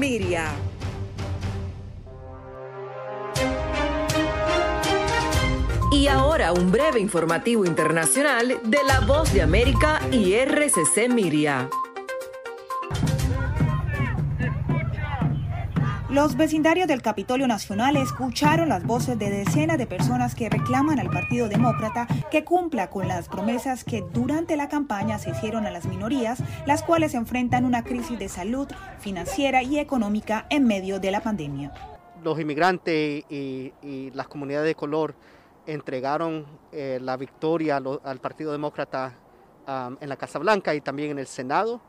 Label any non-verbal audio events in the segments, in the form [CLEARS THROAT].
Miria. Y ahora un breve informativo internacional de La Voz de América y RCC Miria. Los vecindarios del Capitolio Nacional escucharon las voces de decenas de personas que reclaman al Partido Demócrata que cumpla con las promesas que durante la campaña se hicieron a las minorías, las cuales enfrentan una crisis de salud, financiera y económica en medio de la pandemia. Los inmigrantes y, las comunidades de color entregaron eh, la victoria al Partido Demócrata en la Casa Blanca y también en el Senado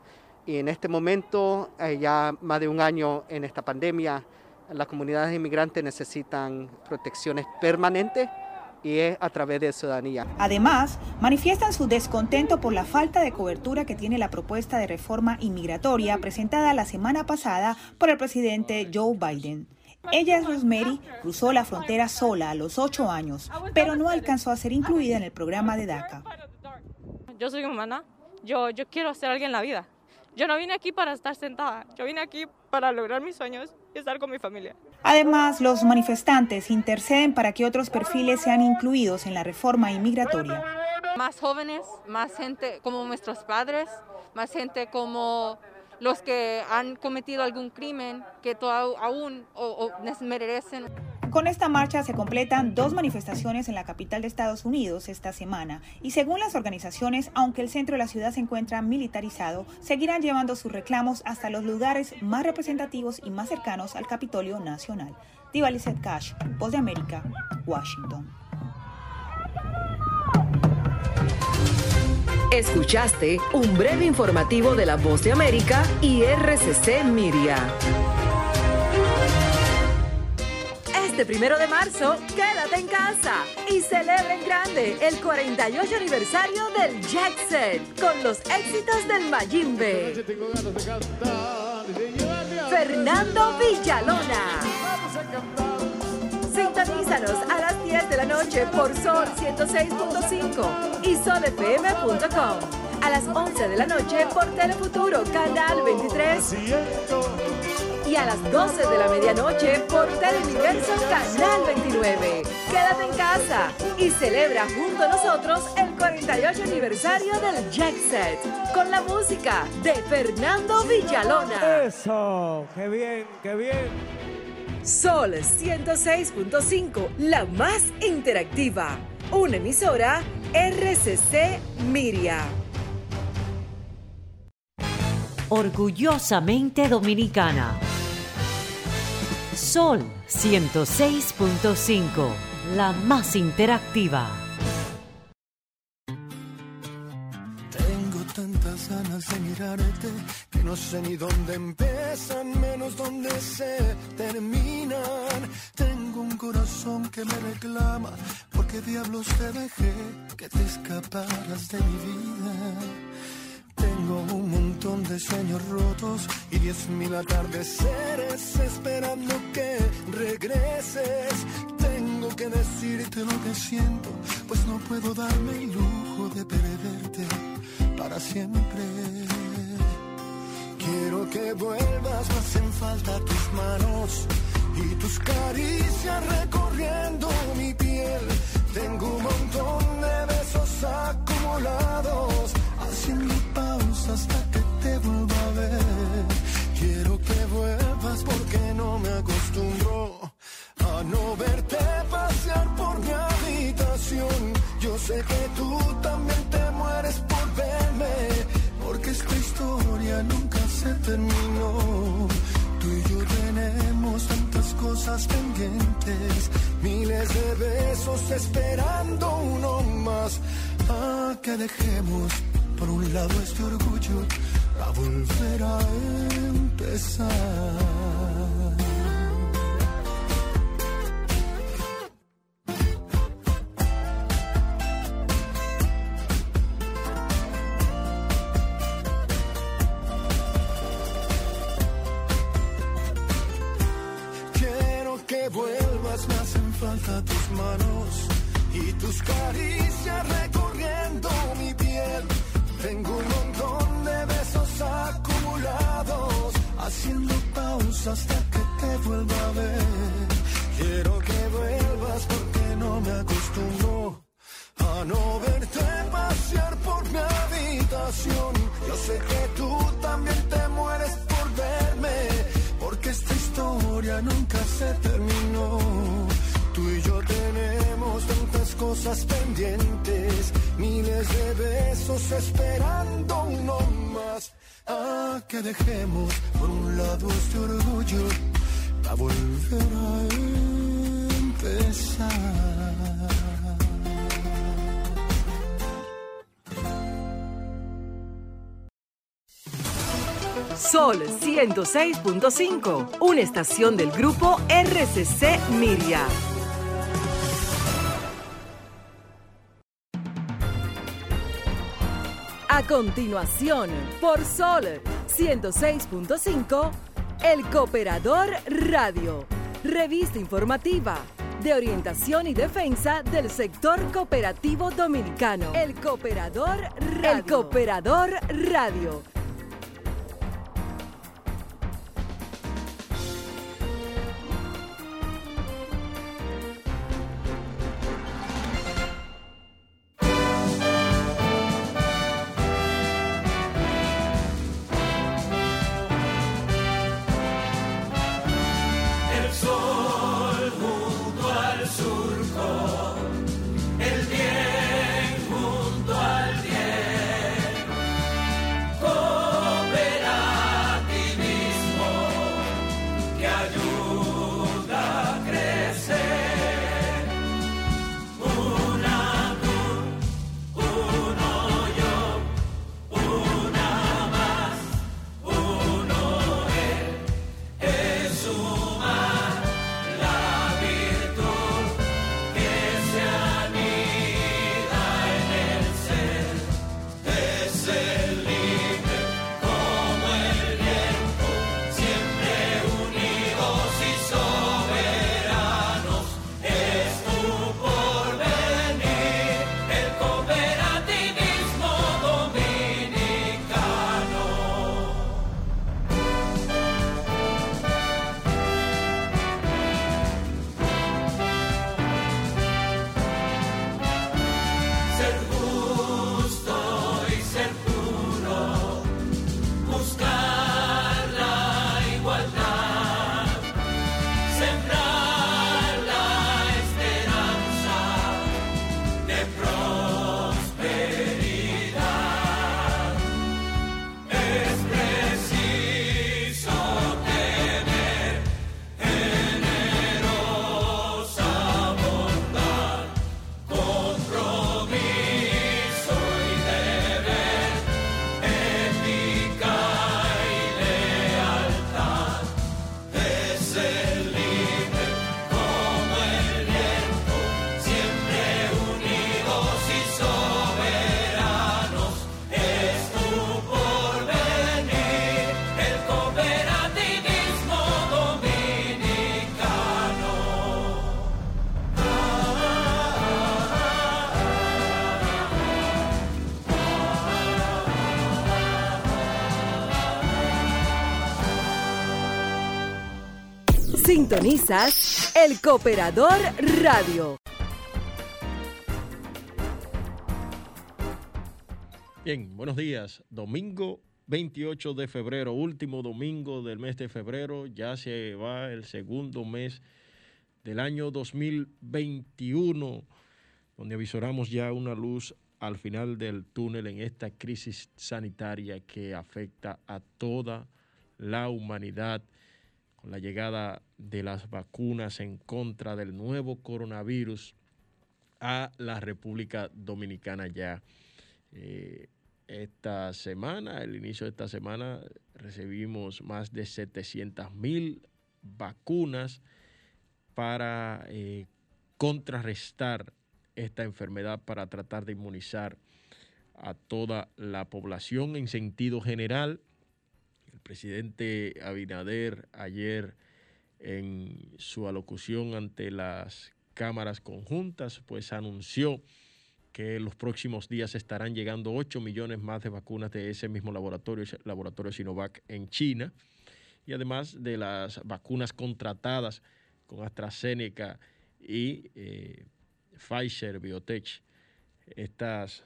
y en este momento, eh, ya más de un año en esta pandemia, las comunidades inmigrantes necesitan protecciones permanentes y es a través de ciudadanía. Además, manifiestan su descontento por la falta de cobertura que tiene la propuesta de reforma inmigratoria presentada la semana pasada por el presidente Joe Biden. Ella es Rosemary, cruzó la frontera sola a los ocho años, pero no alcanzó a ser incluida en el programa de DACA. Yo soy humana, yo, yo quiero ser alguien en la vida. Yo no vine aquí para estar sentada, yo vine aquí para lograr mis sueños y estar con mi familia. Además, los manifestantes interceden para que otros perfiles sean incluidos en la reforma inmigratoria. Más jóvenes, más gente como nuestros padres, más gente como los que han cometido algún crimen que aún o, o merecen. Con esta marcha se completan dos manifestaciones en la capital de Estados Unidos esta semana y según las organizaciones, aunque el centro de la ciudad se encuentra militarizado, seguirán llevando sus reclamos hasta los lugares más representativos y más cercanos al Capitolio Nacional. Diva Cash, Voz de América, Washington. Escuchaste un breve informativo de la Voz de América y RCC Miria. Este primero de marzo, quédate en casa y celebra en grande el 48 aniversario del Jet Set con los éxitos del Mayimbe. Fernando Villalona. Sintonízanos a las 10 de la noche por Sol 106.5 y solfm.com. A las 11 de la noche por Telefuturo, Canal 23 y a las 12 de la medianoche por Teleuniverso Canal 29. Quédate en casa y celebra junto a nosotros el 48 aniversario del Jet Set con la música de Fernando Villalona. Eso, qué bien, qué bien. Sol 106.5, la más interactiva. Una emisora RCC Miria. Orgullosamente dominicana. Sol 106.5, la más interactiva. Tengo tantas ganas de mirarte que no sé ni dónde empiezan, menos dónde se terminan. Tengo un corazón que me reclama, porque diablos te dejé que te escaparas de mi vida. Tengo un montón de sueños rotos y diez mil atardeceres esperando que regreses. Tengo que decirte lo que siento, pues no puedo darme el lujo de perderte para siempre. Quiero que vuelvas, me hacen falta tus manos y tus caricias recorriendo mi piel. Tengo un montón de besos acumulados Sol 106.5, una estación del grupo RCC Miria. A continuación, por Sol 106.5, El Cooperador Radio, revista informativa de orientación y defensa del sector cooperativo dominicano. El Cooperador Radio. El Cooperador Radio El Cooperador Radio. Bien, buenos días. Domingo 28 de febrero, último domingo del mes de febrero. Ya se va el segundo mes del año 2021, donde avisoramos ya una luz al final del túnel en esta crisis sanitaria que afecta a toda la humanidad la llegada de las vacunas en contra del nuevo coronavirus a la República Dominicana ya. Eh, esta semana, el inicio de esta semana, recibimos más de 700 mil vacunas para eh, contrarrestar esta enfermedad, para tratar de inmunizar a toda la población en sentido general presidente Abinader ayer en su alocución ante las cámaras conjuntas, pues anunció que en los próximos días estarán llegando 8 millones más de vacunas de ese mismo laboratorio, laboratorio Sinovac en China, y además de las vacunas contratadas con AstraZeneca y eh, Pfizer Biotech. Estas,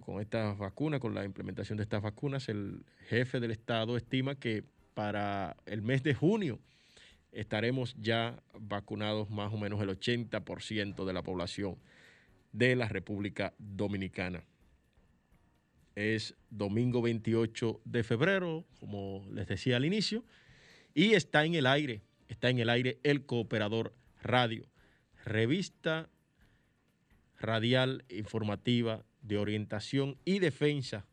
con estas vacunas, con la implementación de estas vacunas, el jefe del Estado estima que para el mes de junio estaremos ya vacunados más o menos el 80% de la población de la República Dominicana. Es domingo 28 de febrero, como les decía al inicio, y está en el aire, está en el aire el Cooperador Radio, revista radial informativa de orientación y defensa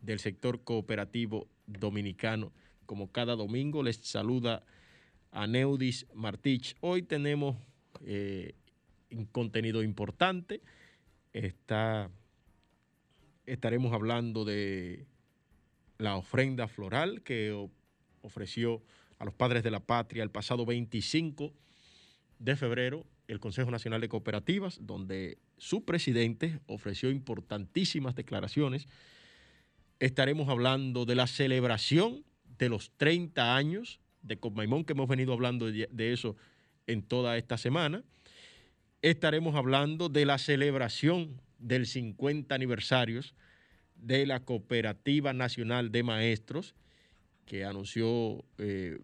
del sector cooperativo dominicano. Como cada domingo les saluda a Neudis Martich. Hoy tenemos eh, un contenido importante. Estaremos hablando de la ofrenda floral que ofreció a los padres de la patria el pasado 25 de febrero el Consejo Nacional de Cooperativas, donde su presidente ofreció importantísimas declaraciones. Estaremos hablando de la celebración de los 30 años de Comaimón, que hemos venido hablando de eso en toda esta semana. Estaremos hablando de la celebración del 50 aniversarios de la Cooperativa Nacional de Maestros, que anunció eh,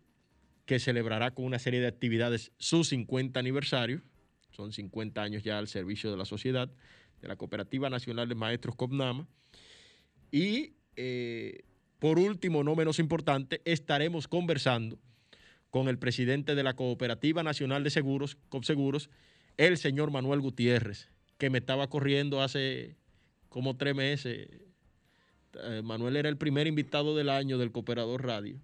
que celebrará con una serie de actividades su 50 aniversario. Son 50 años ya al servicio de la sociedad, de la Cooperativa Nacional de Maestros COPNAMA. Y eh, por último, no menos importante, estaremos conversando con el presidente de la Cooperativa Nacional de Seguros, COPSEGUROS, el señor Manuel Gutiérrez, que me estaba corriendo hace como tres meses. Eh, Manuel era el primer invitado del año del Cooperador Radio,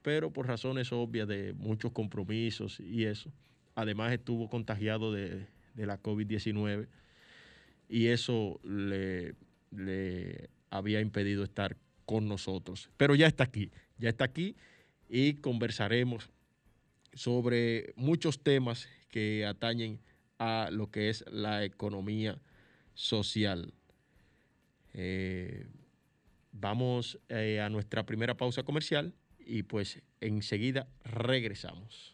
pero por razones obvias de muchos compromisos y eso, además estuvo contagiado de, la COVID-19 y eso le, le había impedido estar con nosotros. Pero ya está aquí, ya está aquí y conversaremos sobre muchos temas que atañen a lo que es la economía social. Eh, vamos eh, a nuestra primera pausa comercial y pues enseguida regresamos.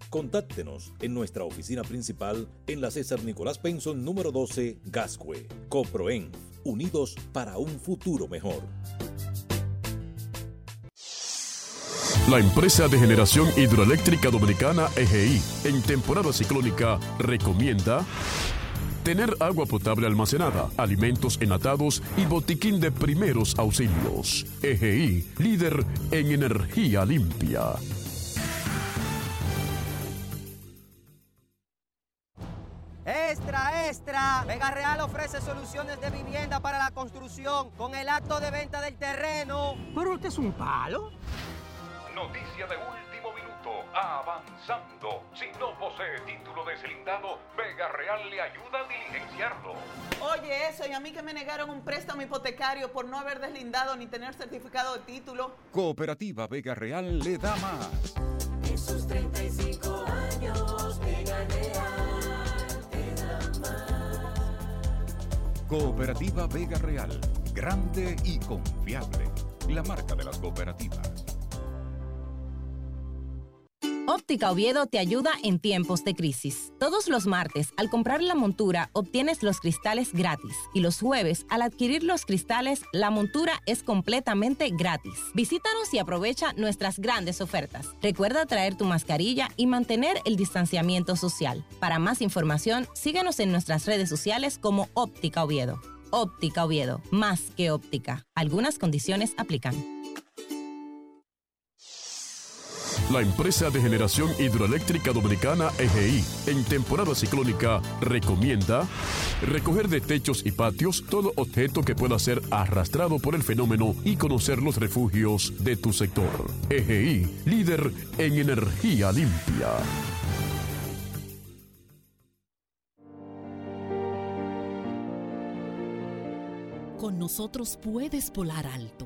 Contáctenos en nuestra oficina principal en la César Nicolás Penson número 12, Gascue. Coproen, unidos para un futuro mejor. La empresa de generación hidroeléctrica dominicana EGI, en temporada ciclónica, recomienda tener agua potable almacenada, alimentos enlatados y botiquín de primeros auxilios. EGI, líder en energía limpia. Vega Real ofrece soluciones de vivienda para la construcción con el acto de venta del terreno. Pero este es un palo. Noticia de último minuto. Avanzando. Si no posee título deslindado, Vega Real le ayuda a diligenciarlo. Oye, eso, y a mí que me negaron un préstamo hipotecario por no haber deslindado ni tener certificado de título. Cooperativa Vega Real le da más. Cooperativa Vega Real. Grande y confiable. La marca de las cooperativas. Óptica Oviedo te ayuda en tiempos de crisis. Todos los martes, al comprar la montura, obtienes los cristales gratis. Y los jueves, al adquirir los cristales, la montura es completamente gratis. Visítanos y aprovecha nuestras grandes ofertas. Recuerda traer tu mascarilla y mantener el distanciamiento social. Para más información, síguenos en nuestras redes sociales como Óptica Oviedo. Óptica Oviedo, más que óptica. Algunas condiciones aplican. La empresa de generación hidroeléctrica dominicana EGI, en temporada ciclónica, recomienda recoger de techos y patios todo objeto que pueda ser arrastrado por el fenómeno y conocer los refugios de tu sector. EGI, líder en energía limpia. Con nosotros puedes volar alto,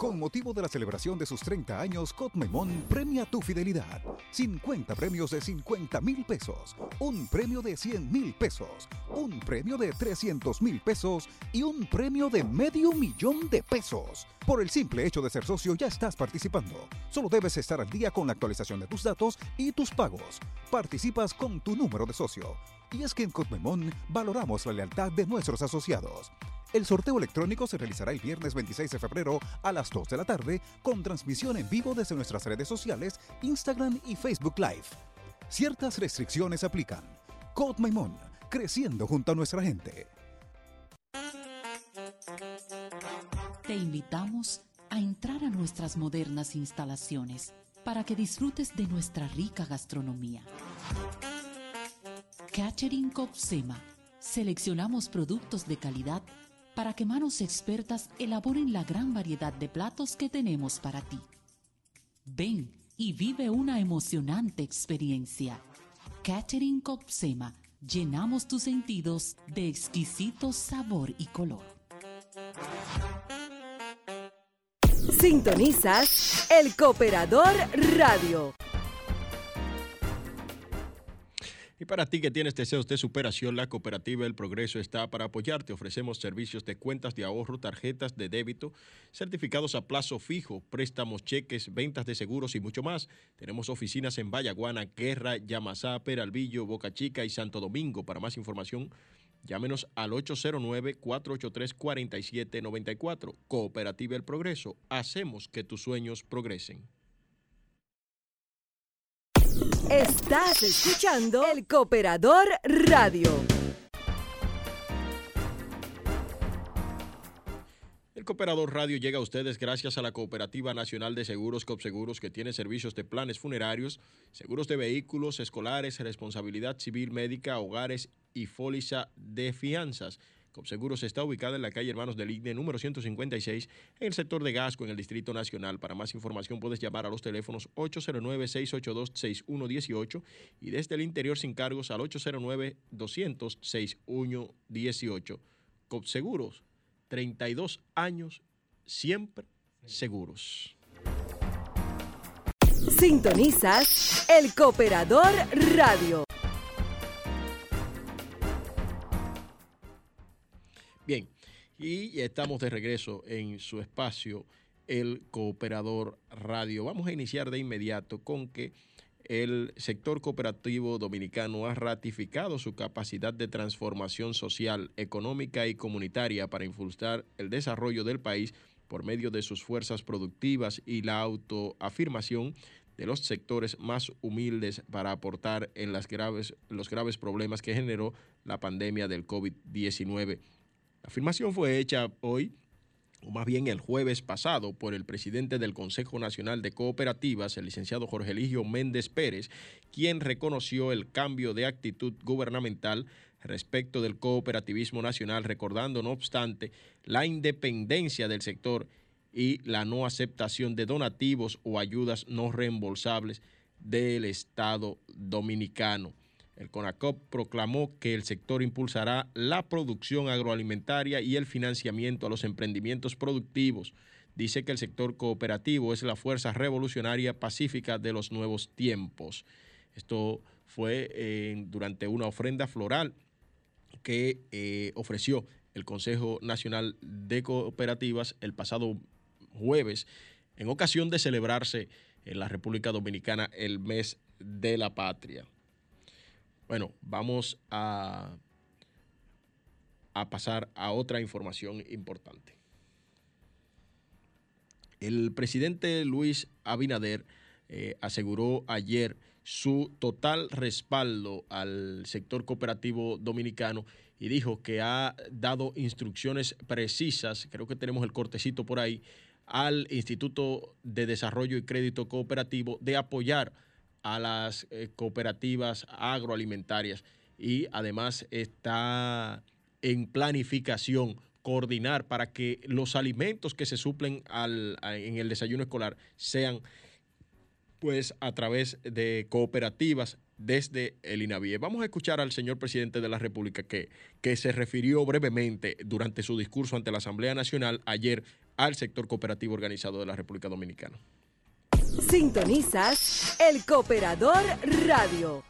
Con motivo de la celebración de sus 30 años, Cotmemón premia tu fidelidad. 50 premios de 50 mil pesos, un premio de 100 mil pesos, un premio de 300 mil pesos y un premio de medio millón de pesos. Por el simple hecho de ser socio ya estás participando. Solo debes estar al día con la actualización de tus datos y tus pagos. Participas con tu número de socio. Y es que en Cotmemón valoramos la lealtad de nuestros asociados. El sorteo electrónico se realizará el viernes 26 de febrero a las 2 de la tarde con transmisión en vivo desde nuestras redes sociales, Instagram y Facebook Live. Ciertas restricciones aplican. Code Maimón, creciendo junto a nuestra gente. Te invitamos a entrar a nuestras modernas instalaciones para que disfrutes de nuestra rica gastronomía. Catering Copsema. Seleccionamos productos de calidad para que manos expertas elaboren la gran variedad de platos que tenemos para ti. Ven y vive una emocionante experiencia. Catering Copsema. Llenamos tus sentidos de exquisito sabor y color. Sintonizas El Cooperador Radio. Y para ti que tienes deseos de superación, la cooperativa El Progreso está para apoyarte. Ofrecemos servicios de cuentas de ahorro, tarjetas de débito, certificados a plazo fijo, préstamos, cheques, ventas de seguros y mucho más. Tenemos oficinas en Vallaguana, Guerra, Yamasá, Peralvillo, Boca Chica y Santo Domingo. Para más información, llámenos al 809-483-4794. Cooperativa El Progreso. Hacemos que tus sueños progresen. Estás escuchando El Cooperador Radio. El Cooperador Radio llega a ustedes gracias a la Cooperativa Nacional de Seguros Copseguros que tiene servicios de planes funerarios, seguros de vehículos escolares, responsabilidad civil médica, hogares y póliza de fianzas. Copseguros está ubicada en la calle Hermanos del Igne, número 156, en el sector de Gasco, en el Distrito Nacional. Para más información puedes llamar a los teléfonos 809-682-6118 y desde el interior sin cargos al 809-200-6118. Copseguros, 32 años, siempre seguros. Sintonizas El Cooperador Radio. Bien, y estamos de regreso en su espacio, el Cooperador Radio. Vamos a iniciar de inmediato con que el sector cooperativo dominicano ha ratificado su capacidad de transformación social, económica y comunitaria para impulsar el desarrollo del país por medio de sus fuerzas productivas y la autoafirmación de los sectores más humildes para aportar en las graves, los graves problemas que generó la pandemia del COVID-19. La afirmación fue hecha hoy, o más bien el jueves pasado, por el presidente del Consejo Nacional de Cooperativas, el licenciado Jorge Eligio Méndez Pérez, quien reconoció el cambio de actitud gubernamental respecto del cooperativismo nacional, recordando, no obstante, la independencia del sector y la no aceptación de donativos o ayudas no reembolsables del Estado dominicano. El CONACOP proclamó que el sector impulsará la producción agroalimentaria y el financiamiento a los emprendimientos productivos. Dice que el sector cooperativo es la fuerza revolucionaria pacífica de los nuevos tiempos. Esto fue eh, durante una ofrenda floral que eh, ofreció el Consejo Nacional de Cooperativas el pasado jueves en ocasión de celebrarse en la República Dominicana el mes de la patria. Bueno, vamos a, pasar a otra información importante. El presidente Luis Abinader eh, aseguró ayer su total respaldo al sector cooperativo dominicano y dijo que ha dado instrucciones precisas, creo que tenemos el cortecito por ahí, al Instituto de Desarrollo y Crédito Cooperativo de apoyar a las eh, cooperativas agroalimentarias y además está en planificación coordinar para que los alimentos que se suplen al, en el desayuno escolar sean pues a través de cooperativas desde el INAVIE. Vamos a escuchar al señor presidente de la República que, que se refirió brevemente durante su discurso ante la Asamblea Nacional ayer al sector cooperativo organizado de la República Dominicana. Sintonizas El Cooperador Radio.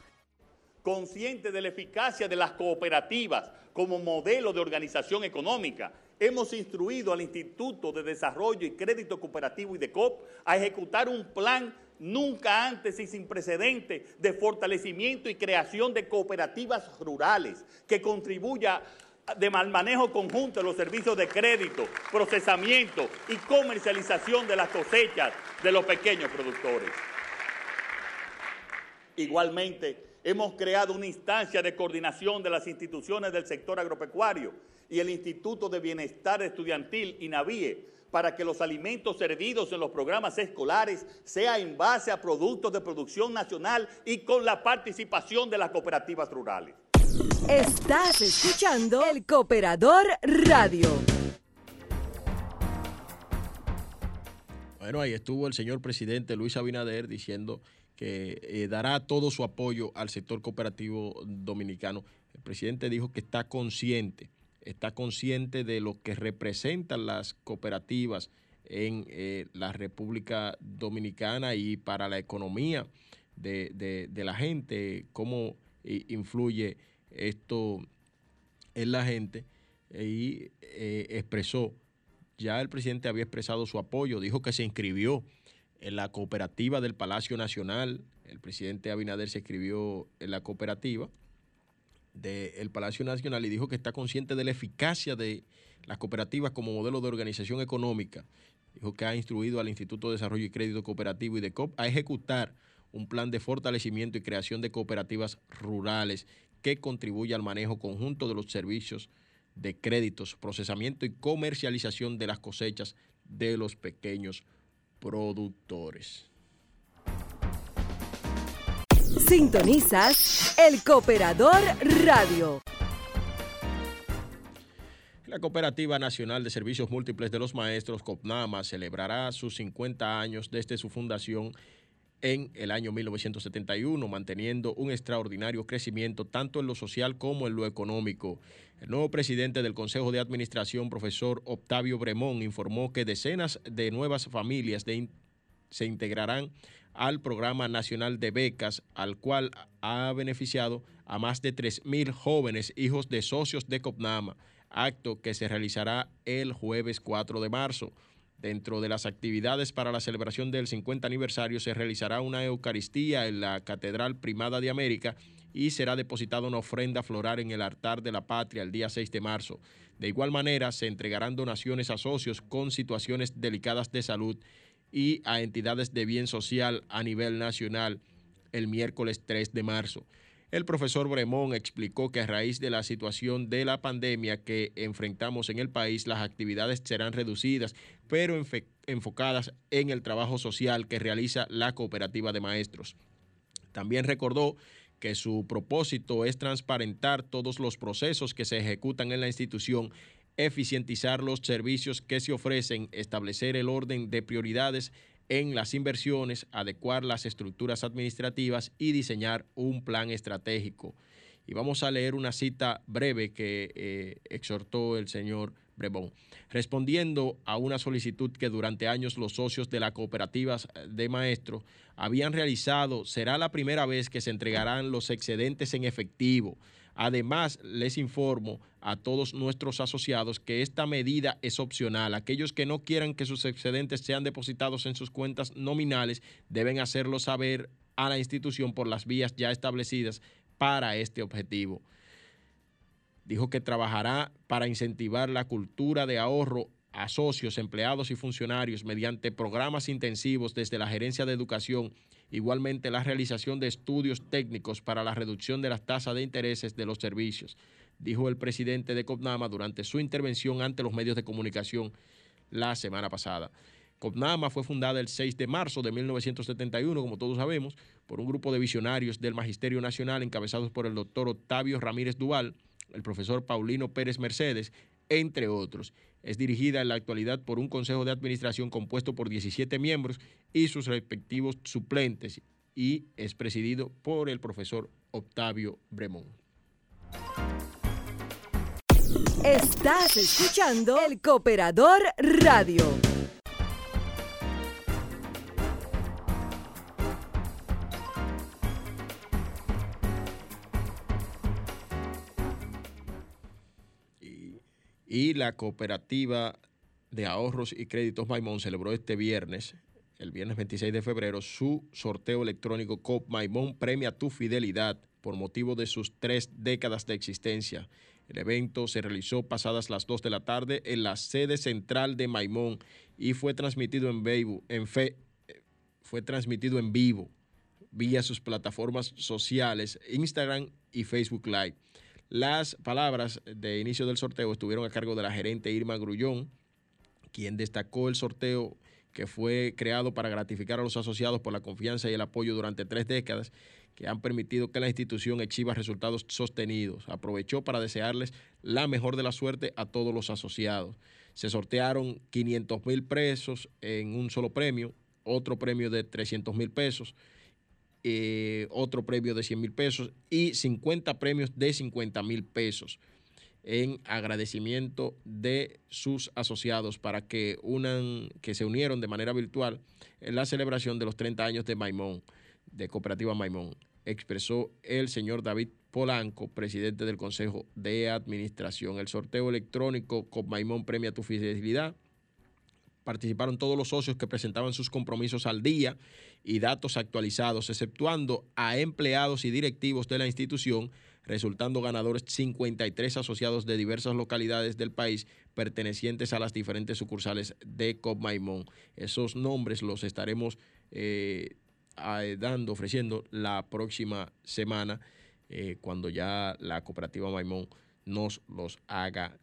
consciente de la eficacia de las cooperativas como modelo de organización económica, hemos instruido al Instituto de Desarrollo y Crédito Cooperativo y de COP a ejecutar un plan nunca antes y sin precedente de fortalecimiento y creación de cooperativas rurales que contribuya de mal manejo conjunto de los servicios de crédito, procesamiento y comercialización de las cosechas de los pequeños productores. Igualmente, hemos creado una instancia de coordinación de las instituciones del sector agropecuario y el Instituto de Bienestar Estudiantil, INAVIE, para que los alimentos servidos en los programas escolares sea en base a productos de producción nacional y con la participación de las cooperativas rurales. Estás escuchando El Cooperador Radio. Bueno, ahí estuvo el señor presidente Luis Abinader diciendo que eh, dará todo su apoyo al sector cooperativo dominicano. El presidente dijo que está consciente, está consciente de lo que representan las cooperativas en eh, la República Dominicana y para la economía de, de- la gente, cómo eh, influye esto en la gente y eh, expresó ya el presidente había expresado su apoyo, dijo que se inscribió en la cooperativa del Palacio Nacional. El presidente Abinader se inscribió en la cooperativa del Palacio Nacional y dijo que está consciente de la eficacia de las cooperativas como modelo de organización económica. Dijo que ha instruido al Instituto de Desarrollo y Crédito Cooperativo y de COP a ejecutar un plan de fortalecimiento y creación de cooperativas rurales que contribuya al manejo conjunto de los servicios de créditos, procesamiento y comercialización de las cosechas de los pequeños productores. Sintonizas El Cooperador Radio. La Cooperativa Nacional de Servicios Múltiples de los Maestros, COPNAMA, celebrará sus 50 años desde su fundación en el año 1971, manteniendo un extraordinario crecimiento tanto en lo social como en lo económico. El nuevo presidente del Consejo de Administración, profesor Octavio Bremón, informó que decenas de nuevas familias se integrarán al Programa Nacional de Becas, al cual ha beneficiado a más de 3.000 jóvenes hijos de socios de COPNAMA, acto que se realizará el jueves 4 de marzo. Dentro de las actividades para la celebración del 50 aniversario se realizará una Eucaristía en la Catedral Primada de América y será depositada una ofrenda floral en el altar de la patria el día 6 de marzo. De igual manera, se entregarán donaciones a socios con situaciones delicadas de salud y a entidades de bien social a nivel nacional el miércoles 3 de marzo. El profesor Bremón explicó que a raíz de la situación de la pandemia que enfrentamos en el país, las actividades serán reducidas, pero enfocadas en el trabajo social que realiza la cooperativa de maestros. También recordó que su propósito es transparentar todos los procesos que se ejecutan en la institución, eficientizar los servicios que se ofrecen, establecer el orden de prioridades en las inversiones, adecuar las estructuras administrativas y diseñar un plan estratégico. Y vamos a leer una cita breve que eh, exhortó el señor Brebón, respondiendo a una solicitud que durante años los socios de las cooperativas de maestros habían realizado. Será la primera vez que se entregarán los excedentes en efectivo. Además, les informo a todos nuestros asociados que esta medida es opcional. Aquellos que no quieran que sus excedentes sean depositados en sus cuentas nominales deben hacerlo saber a la institución por las vías ya establecidas para este objetivo. Dijo que trabajará para incentivar la cultura de ahorro a socios, empleados y funcionarios mediante programas intensivos desde la Gerencia de Educación, igualmente la realización de estudios técnicos para la reducción de las tasas de intereses de los servicios, dijo el presidente de COPNAMA durante su intervención ante los medios de comunicación la semana pasada. COPNAMA fue fundada el 6 de marzo de 1971, como todos sabemos, por un grupo de visionarios del Magisterio Nacional encabezados por el doctor Octavio Ramírez Duval, el profesor Paulino Pérez Mercedes, entre otros. Es dirigida en la actualidad por un consejo de administración compuesto por 17 miembros y sus respectivos suplentes y es presidido por el profesor Octavio Bremón. Estás escuchando el Cooperador Radio. Y la cooperativa de ahorros y créditos Maimón celebró este viernes, el viernes 26 de febrero, su sorteo electrónico COP Maimón Premia Tu Fidelidad por motivo de sus tres décadas de existencia. El evento se realizó pasadas las 2 de la tarde en la sede central de Maimón y fue transmitido en vivo, en fe, fue transmitido en vivo vía sus plataformas sociales Instagram y Facebook Live. Las palabras de inicio del sorteo estuvieron a cargo de la gerente Irma Grullón, quien destacó el sorteo que fue creado para gratificar a los asociados por la confianza y el apoyo durante tres décadas que han permitido que la institución exhiba resultados sostenidos. Aprovechó para desearles la mejor de la suerte a todos los asociados. Se sortearon 500 mil pesos en un solo premio, otro premio de 300 mil pesos, eh, otro premio de 100 mil pesos y 50 premios de 50 mil pesos en agradecimiento de sus asociados para que unan, que se unieron de manera virtual en la celebración de los 30 años de Maimón, de Cooperativa Maimón, expresó el señor David Polanco, presidente del Consejo de Administración. El sorteo electrónico con Maimón premia tu fidelidad participaron todos los socios que presentaban sus compromisos al día y datos actualizados, exceptuando a empleados y directivos de la institución, resultando ganadores 53 asociados de diversas localidades del país pertenecientes a las diferentes sucursales de COP Maimón. Esos nombres los estaremos eh, dando, ofreciendo la próxima semana, eh, cuando ya la cooperativa Maimón nos los haga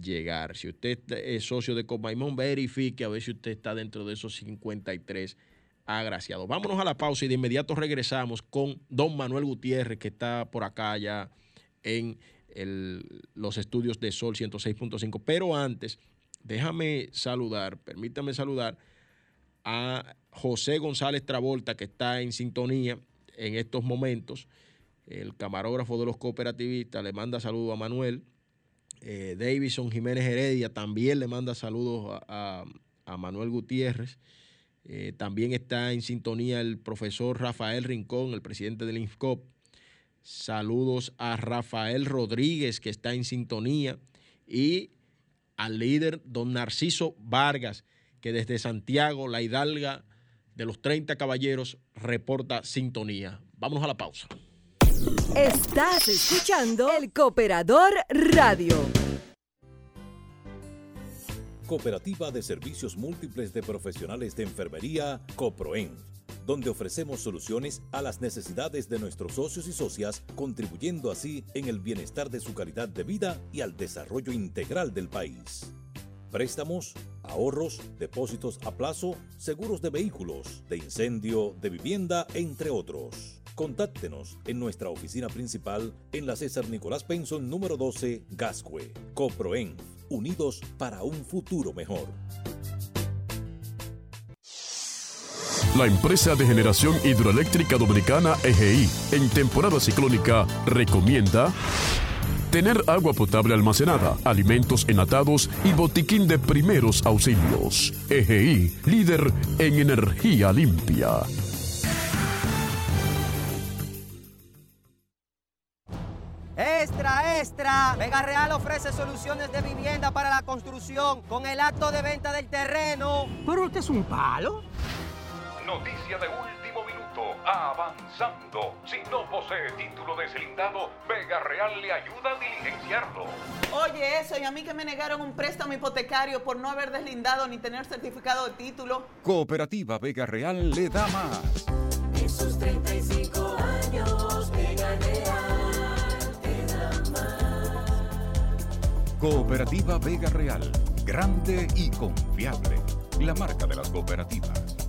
llegar. Si usted es socio de Comaimón, verifique a ver si usted está dentro de esos 53 agraciados. Vámonos a la pausa y de inmediato regresamos con don Manuel Gutiérrez, que está por acá ya en los estudios de Sol 106.5. Pero antes, déjame saludar, permítame saludar a José González Travolta, que está en sintonía en estos momentos. El camarógrafo de los cooperativistas le manda saludo a Manuel eh, Davison Jiménez Heredia también le manda saludos a, Manuel Gutiérrez. Eh, también está en sintonía el profesor Rafael Rincón, el presidente del INFCOP. Saludos a Rafael Rodríguez, que está en sintonía, y al líder don Narciso Vargas, que desde Santiago, la hidalga de los 30 caballeros, reporta sintonía. Vámonos a la pausa. Estás escuchando el Cooperador Radio. Cooperativa de Servicios Múltiples de Profesionales de Enfermería, COPROEN, donde ofrecemos soluciones a las necesidades de nuestros socios y socias, contribuyendo así en el bienestar de su calidad de vida y al desarrollo integral del país. Préstamos, ahorros, depósitos a plazo, seguros de vehículos, de incendio, de vivienda, entre otros. Contáctenos en nuestra oficina principal en la César Nicolás Penson número 12, Gascue. Coproen, unidos para un futuro mejor. La empresa de generación hidroeléctrica dominicana EGI, en temporada ciclónica, recomienda tener agua potable almacenada, alimentos enlatados y botiquín de primeros auxilios. EGI, líder en energía limpia. Extra, extra. Vega Real ofrece soluciones de vivienda para la construcción con el acto de venta del terreno. ¿Pero este es un palo? Noticia de minuto. Avanzando. Si no posee título deslindado, Vega Real le ayuda a diligenciarlo. Oye, eso, y a mí que me negaron un préstamo hipotecario por no haber deslindado ni tener certificado de título. Cooperativa Vega Real le da más. En sus 35 años, Vega Real te da más. Cooperativa Vega Real, grande y confiable. La marca de las cooperativas.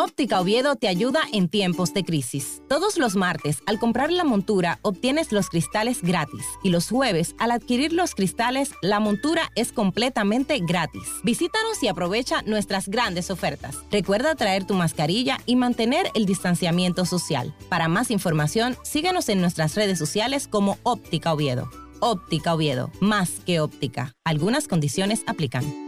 Óptica Oviedo te ayuda en tiempos de crisis. Todos los martes, al comprar la montura, obtienes los cristales gratis. Y los jueves, al adquirir los cristales, la montura es completamente gratis. Visítanos y aprovecha nuestras grandes ofertas. Recuerda traer tu mascarilla y mantener el distanciamiento social. Para más información, síguenos en nuestras redes sociales como Óptica Oviedo. Óptica Oviedo, más que óptica. Algunas condiciones aplican.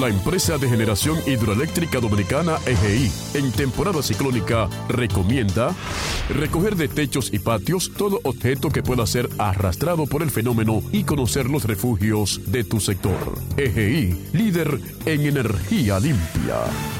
La empresa de generación hidroeléctrica dominicana EGI, en temporada ciclónica, recomienda recoger de techos y patios todo objeto que pueda ser arrastrado por el fenómeno y conocer los refugios de tu sector. EGI, líder en energía limpia.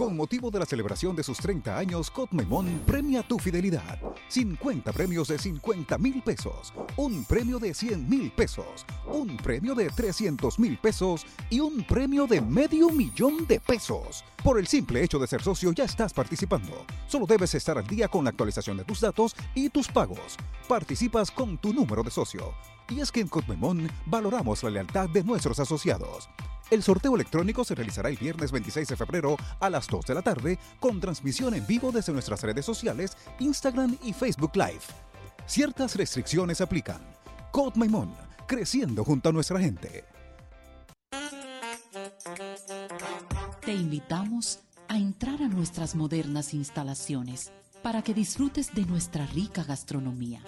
Con motivo de la celebración de sus 30 años, Cotmemón premia tu fidelidad. 50 premios de 50 mil pesos, un premio de 100 mil pesos, un premio de 300 mil pesos y un premio de medio millón de pesos. Por el simple hecho de ser socio ya estás participando. Solo debes estar al día con la actualización de tus datos y tus pagos. Participas con tu número de socio. Y es que en Cotmemón valoramos la lealtad de nuestros asociados. El sorteo electrónico se realizará el viernes 26 de febrero a las 2 de la tarde con transmisión en vivo desde nuestras redes sociales, Instagram y Facebook Live. Ciertas restricciones aplican. Code Maimón, creciendo junto a nuestra gente. Te invitamos a entrar a nuestras modernas instalaciones para que disfrutes de nuestra rica gastronomía.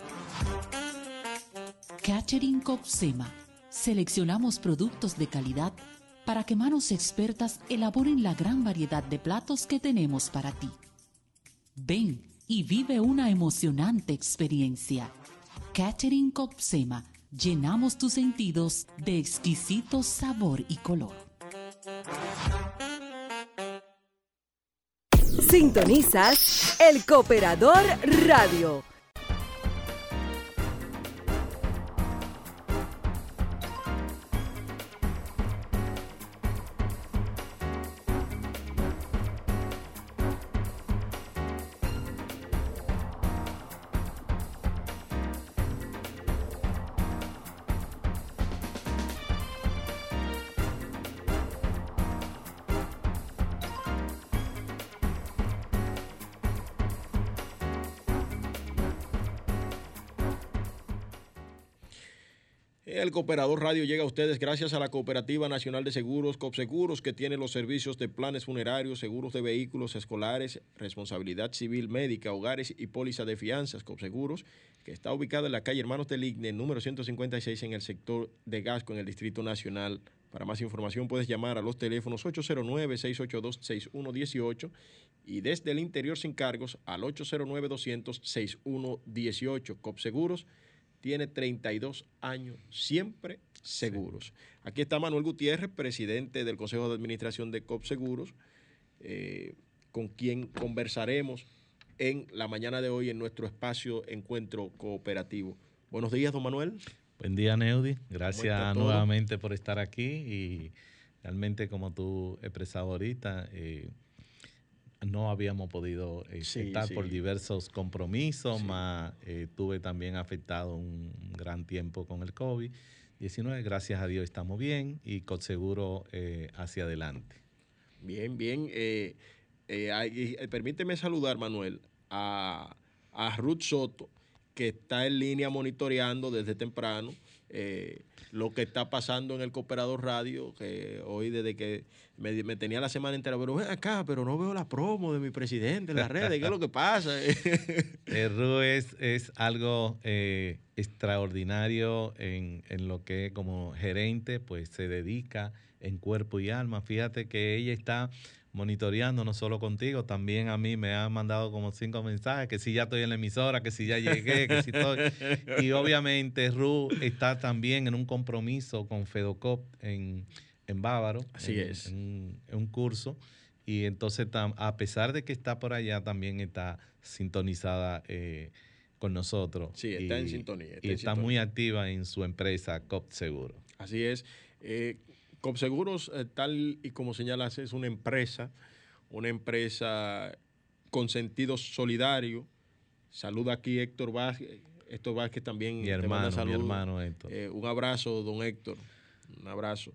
Catering Copsema. Seleccionamos productos de calidad para que manos expertas elaboren la gran variedad de platos que tenemos para ti. Ven y vive una emocionante experiencia. Catering Copsema. Llenamos tus sentidos de exquisito sabor y color. Sintonizas El Cooperador Radio. Cooperador Radio llega a ustedes gracias a la Cooperativa Nacional de Seguros, COPSEGUROS, que tiene los servicios de planes funerarios, seguros de vehículos escolares, responsabilidad civil médica, hogares y póliza de fianzas, COPSEGUROS, que está ubicada en la calle Hermanos del Igne, número 156, en el sector de Gasco, en el Distrito Nacional. Para más información puedes llamar a los teléfonos 809-682-6118 y desde el interior sin cargos al 809-200-6118. COPSEGUROS tiene 32 años, siempre seguros. Aquí está Manuel Gutiérrez, presidente del Consejo de Administración de COP Seguros, eh, con quien conversaremos en la mañana de hoy en nuestro espacio Encuentro Cooperativo. Buenos días, don Manuel. Buen día, Neudi. Gracias nuevamente por estar aquí y realmente como tú expresabas ahorita, eh, no habíamos podido eh, Sí, estar sí. por diversos compromisos, Sí. más eh, tuve también afectado un gran tiempo con el COVID-19. Gracias a Dios estamos bien y con seguro eh, hacia adelante. Bien, bien. hay- eh, permíteme saludar, Manuel, a, a Ruth Soto, que está en línea monitoreando desde temprano eh, lo que está pasando en el Cooperador Radio, que hoy desde que me, tenía la semana entera, pero ven acá, pero no veo la promo de mi presidente en las redes, ¿qué es lo que pasa? [LAUGHS] Eh, Ru es, es algo eh, extraordinario en, en lo que como gerente pues se dedica en cuerpo y alma. Fíjate que ella está monitoreando no solo contigo, también a mí me ha mandado como cinco mensajes, que si ya estoy en la emisora, que si ya llegué, que si estoy... Y obviamente Ru está también en un compromiso con Fedocop en, en Bávaro. Así en- es. En, un- en un curso. Y entonces, tam- a pesar de que está por allá, también está sintonizada eh, con nosotros. Sí, está en sintonía, está y está sintonía. muy activa en su empresa COP Seguro. Así es. Eh, Copseguros, eh, tal y como señalas, es una empresa, una empresa con sentido solidario. Saluda aquí Héctor Vázquez. Héctor Vázquez también Mi te manda hermano, mi hermano Héctor. Eh, un abrazo, don Héctor. Un abrazo.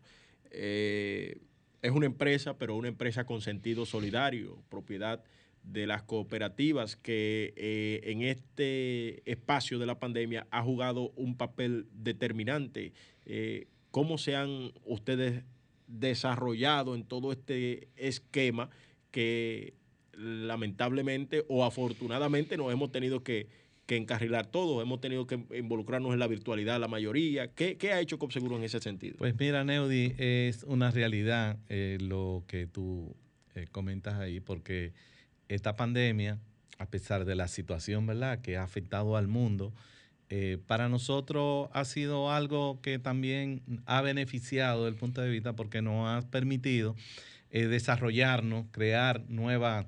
Eh, es una empresa, pero una empresa con sentido solidario, propiedad de las cooperativas que eh, en este espacio de la pandemia ha jugado un papel determinante. Eh, ¿Cómo se han ustedes desarrollado en todo este esquema que lamentablemente o afortunadamente nos hemos tenido que, encarrilar todos, hemos tenido que involucrarnos en la virtualidad la mayoría. ¿Qué, qué ha hecho Copseguro en ese sentido? Pues mira, Neudi, es una realidad eh, lo que tú eh, comentas ahí, porque esta pandemia, a pesar de la situación ¿verdad? que ha afectado al mundo, eh, para nosotros ha sido algo que también ha beneficiado desde el punto de vista porque nos ha permitido eh, desarrollarnos, crear nuevas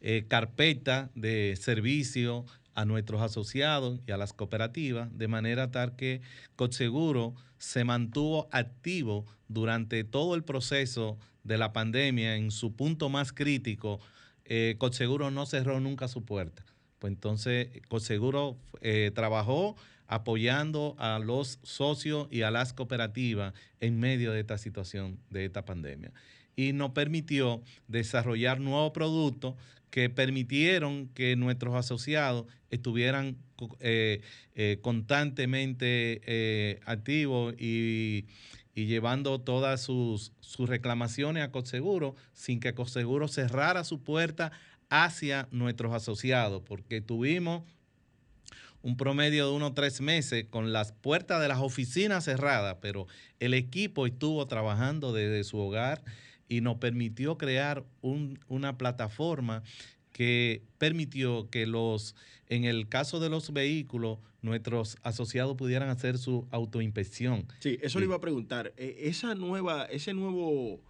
eh, carpeta de servicio a nuestros asociados y a las cooperativas, de manera tal que Cotseguro se mantuvo activo durante todo el proceso de la pandemia en su punto más crítico. Eh, no cerró nunca su puerta. Pues entonces Cotseguro eh, trabajó apoyando a los socios y a las cooperativas en medio de esta situación, de esta pandemia. Y nos permitió desarrollar nuevos productos que permitieron que nuestros asociados estuvieran eh, eh, constantemente activos y, y llevando todas sus, sus reclamaciones a Coseguro sin que Coseguro cerrara su puerta hacia nuestros asociados, porque tuvimos un promedio de unos tres meses con las puertas de las oficinas cerradas, pero el equipo estuvo trabajando desde su hogar y nos permitió crear un- una plataforma que permitió que los, en el caso de los vehículos, nuestros asociados pudieran hacer su autoinspección. Sí, eso le iba a preguntar. Eh, Esa nueva, ese nuevo,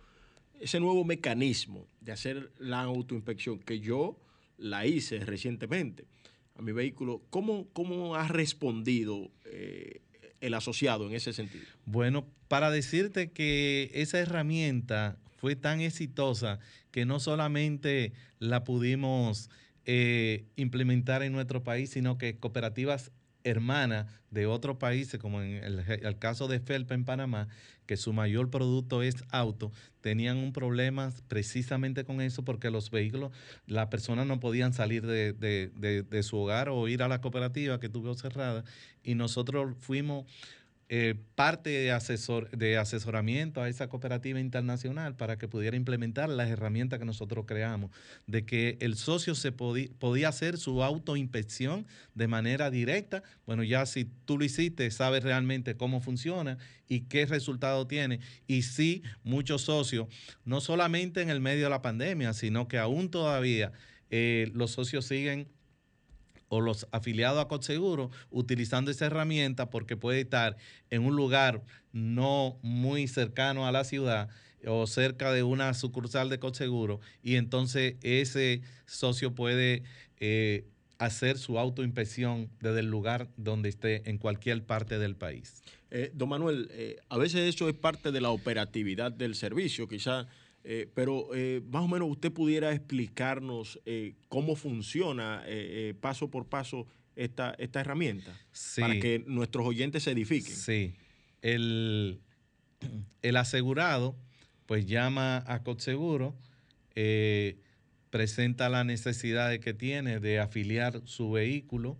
ese nuevo mecanismo de hacer la autoinspección que yo la hice recientemente a mi vehículo, ¿cómo, cómo ha respondido eh, el asociado en ese sentido? Bueno, para decirte que esa herramienta fue tan exitosa que no solamente la pudimos eh, implementar en nuestro país, sino que cooperativas hermanas de otros países, como en el, el caso de Felpa en Panamá, que su mayor producto es auto, tenían un problema precisamente con eso porque los vehículos, las personas no podían salir de, de- de- de su hogar o ir a la cooperativa que tuvo cerrada y nosotros fuimos eh, parte de, asesor, de asesoramiento a esa cooperativa internacional para que pudiera implementar las herramientas que nosotros creamos, de que el socio se podía hacer su autoinspección de manera directa. Bueno, ya si tú lo hiciste, sabes realmente cómo funciona y qué resultado tiene. Y sí, muchos socios, no solamente en el medio de la pandemia, sino que aún todavía eh, los socios siguen o los afiliados a Cotseguro utilizando esa herramienta porque puede estar en un lugar no muy cercano a la ciudad o cerca de una sucursal de Cotseguro y entonces ese socio puede eh, hacer su autoinspección desde el lugar donde esté en cualquier parte del país. Eh, don Manuel, eh, a veces eso es parte de la operatividad del servicio, quizá eh, pero eh, más o menos usted pudiera explicarnos eh, cómo funciona paso por paso esta, esta herramienta para que nuestros oyentes se edifiquen. Sí. El, el asegurado pues llama a Cotseguro, presenta la necesidad que tiene de afiliar su vehículo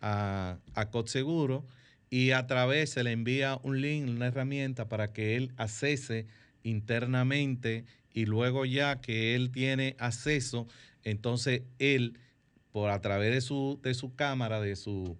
a, a Cotseguro y a través se le envía un link, una herramienta para que él accese internamente y luego ya que él tiene acceso, entonces él, por a través de su, de su cámara, de su,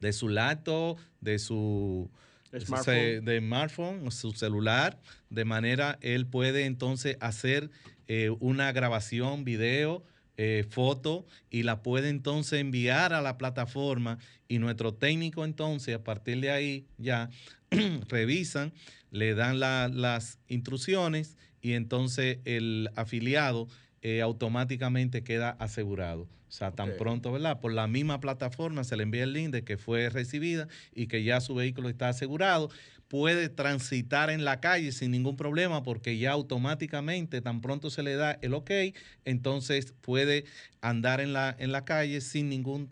de su laptop, de su smartphone. de smartphone, su celular, de manera él puede entonces hacer eh, una grabación, video, eh, foto y la puede entonces enviar a la plataforma y nuestro técnico entonces a partir de ahí ya [CLEARS THROAT] revisan, le dan las instrucciones y entonces el afiliado eh, automáticamente queda asegurado. O sea, tan pronto, ¿verdad? Por la misma plataforma se le envía el link de que fue recibida y que ya su vehículo está asegurado. Puede transitar en la calle sin ningún problema porque ya automáticamente, tan pronto se le da el ok, entonces puede andar en la, en la calle sin ningún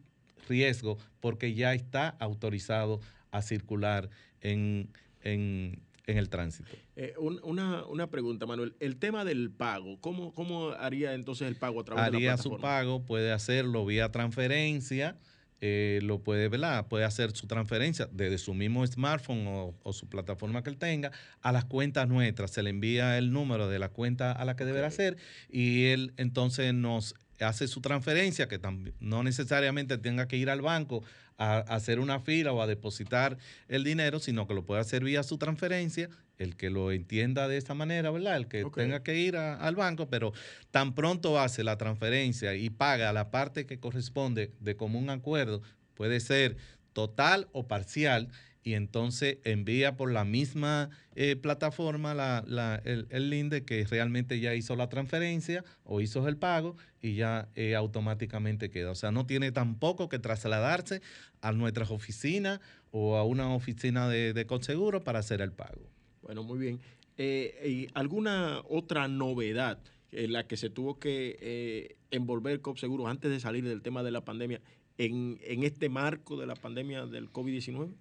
riesgo porque ya está autorizado a circular en, en, en el tránsito. Eh, una, una, pregunta, Manuel. El tema del pago, ¿cómo, cómo haría entonces el pago a través de la plataforma? Haría su pago, puede hacerlo vía transferencia, eh, lo puede, ¿verdad? Puede hacer su transferencia desde su mismo smartphone o, su plataforma que él tenga a las cuentas nuestras. Se le envía el número de la cuenta a la que deberá hacer y él entonces nos hace su transferencia, que no necesariamente tenga que ir al banco a, hacer una fila o a depositar el dinero, sino que lo puede hacer vía su transferencia, el que lo entienda de esa manera, ¿verdad? El que tenga que ir al banco, pero tan pronto hace la transferencia y paga la parte que corresponde de común acuerdo, puede ser total o parcial, y entonces envía por la misma eh, plataforma el, el, link de que realmente ya hizo la transferencia o hizo el pago y ya eh, automáticamente queda. O sea, no tiene tampoco que trasladarse a nuestras oficinas o a una oficina de, de Conseguro para hacer el pago. Bueno, muy bien. Eh, ¿y ¿Alguna otra novedad en la que se tuvo que envolver COPSEGURO antes de salir del tema de la pandemia en, en este marco de la pandemia del COVID-19?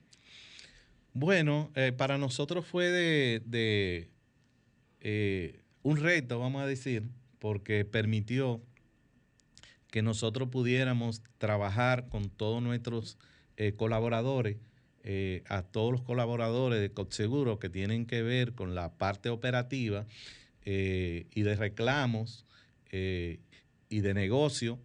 Bueno, eh, para nosotros fue de, eh, un reto, vamos a decir, porque permitió que nosotros pudiéramos trabajar con todos nuestros eh, colaboradores, a todos los colaboradores de COTSEGURO que tienen que ver con la parte operativa y de reclamos y de negocio,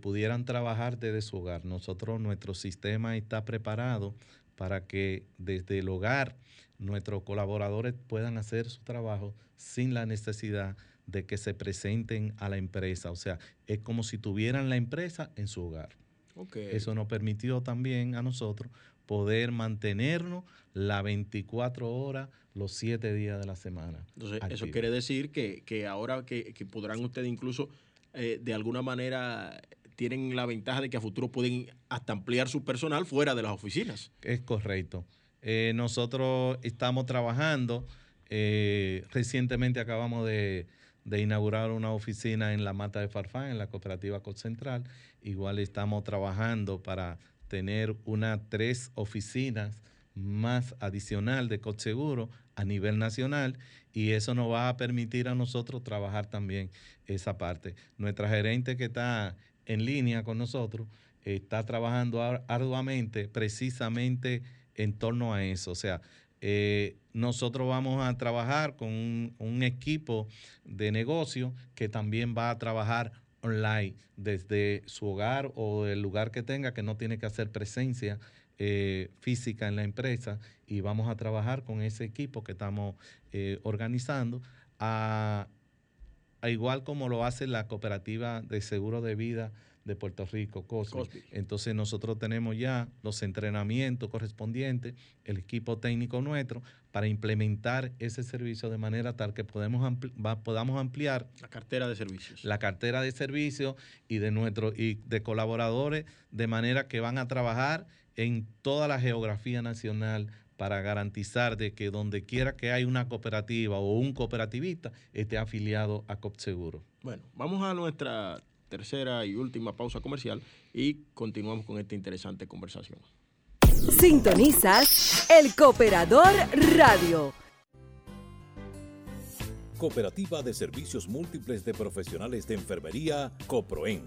pudieran trabajar desde su hogar. Nosotros, nuestro sistema está preparado para que desde el hogar nuestros colaboradores puedan hacer su trabajo sin la necesidad de que se presenten a la empresa. O sea, es como si tuvieran la empresa en su hogar. Eso nos permitió también a nosotros poder mantenernos las 24 horas, los 7 días de la semana. Entonces, eso quiere decir que, ahora que, podrán ustedes incluso eh, de alguna manera tienen la ventaja de que a futuro pueden hasta ampliar su personal fuera de las oficinas. Es correcto. Eh, nosotros estamos trabajando, eh, recientemente acabamos de, inaugurar una oficina en la Mata de Farfán, en la cooperativa COT Central. Igual estamos trabajando para tener unas tres oficinas más adicional de COT Seguro a nivel nacional y eso nos va a permitir a nosotros trabajar también esa parte. Nuestra gerente que está en línea con nosotros, está trabajando arduamente precisamente en torno a eso. O sea, eh, nosotros vamos a trabajar con un, equipo de negocio que también va a trabajar online desde su hogar o el lugar que tenga que no tiene que hacer presencia eh, física en la empresa y vamos a trabajar con ese equipo que estamos eh, organizando a igual como lo hace la cooperativa de seguro de vida de Puerto Rico, COSBI. Cosby. Entonces nosotros tenemos ya los entrenamientos correspondientes, el equipo técnico nuestro, para implementar ese servicio de manera tal que podemos ampli- va- podamos ampliar La cartera de servicios. la cartera de servicios y de nuestros y de colaboradores de manera que van a trabajar en toda la geografía nacional para garantizar de que donde quiera que hay una cooperativa o un cooperativista esté afiliado a COPSeguro. Bueno, vamos a nuestra tercera y última pausa comercial y continuamos con esta interesante conversación. Sintonizas El Cooperador Radio. Cooperativa de Servicios Múltiples de Profesionales de Enfermería, COPROEN,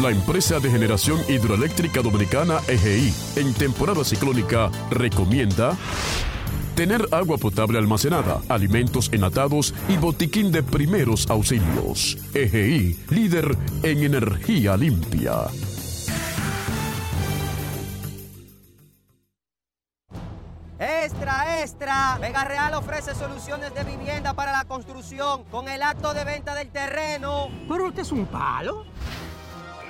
La empresa de generación hidroeléctrica dominicana EGI, en temporada ciclónica, recomienda tener agua potable almacenada, alimentos enlatados y botiquín de primeros auxilios. EGI, líder en energía limpia. Extra, extra. Vega Real ofrece soluciones de vivienda para la construcción con el acto de venta del terreno. ¿Pero este es un palo?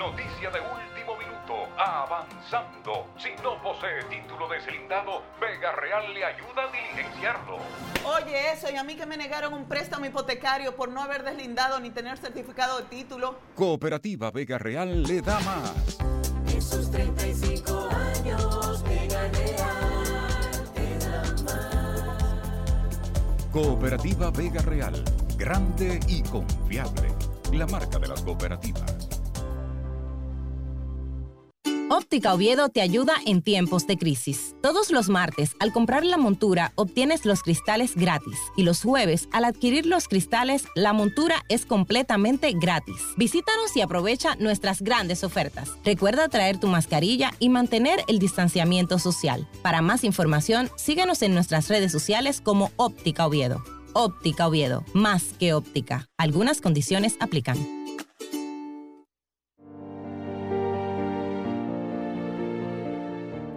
Noticia de último minuto. Avanzando. Si no posee título deslindado, Vega Real le ayuda a diligenciarlo. Oye, eso, y a mí que me negaron un préstamo hipotecario por no haber deslindado ni tener certificado de título. Cooperativa Vega Real le da más. En sus 35 años, Vega Real te da más. Cooperativa Vega Real, grande y confiable. La marca de las cooperativas. Óptica Oviedo te ayuda en tiempos de crisis. Todos los martes, al comprar la montura, obtienes los cristales gratis. Y los jueves, al adquirir los cristales, la montura es completamente gratis. Visítanos y aprovecha nuestras grandes ofertas. Recuerda traer tu mascarilla y mantener el distanciamiento social. Para más información, síguenos en nuestras redes sociales como Óptica Oviedo. Óptica Oviedo, más que óptica. Algunas condiciones aplican.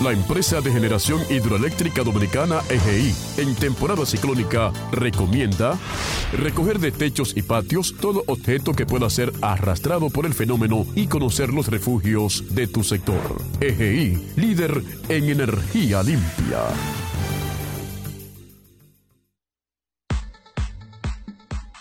La empresa de generación hidroeléctrica dominicana EGI, en temporada ciclónica, recomienda recoger de techos y patios todo objeto que pueda ser arrastrado por el fenómeno y conocer los refugios de tu sector. EGI, líder en energía limpia.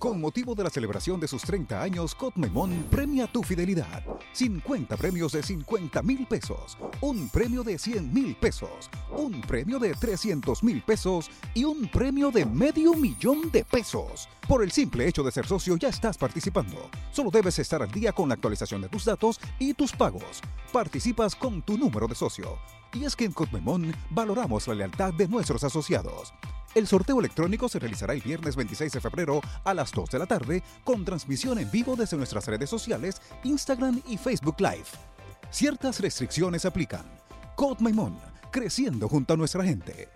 Con motivo de la celebración de sus 30 años, Cotmemón premia tu fidelidad. 50 premios de 50 mil pesos, un premio de 100 mil pesos, un premio de 300 mil pesos y un premio de medio millón de pesos. Por el simple hecho de ser socio ya estás participando. Solo debes estar al día con la actualización de tus datos y tus pagos. Participas con tu número de socio. Y es que en Cotmemón valoramos la lealtad de nuestros asociados. El sorteo electrónico se realizará el viernes 26 de febrero a las 2 de la tarde con transmisión en vivo desde nuestras redes sociales, Instagram y Facebook Live. Ciertas restricciones aplican. Code Maimón, creciendo junto a nuestra gente.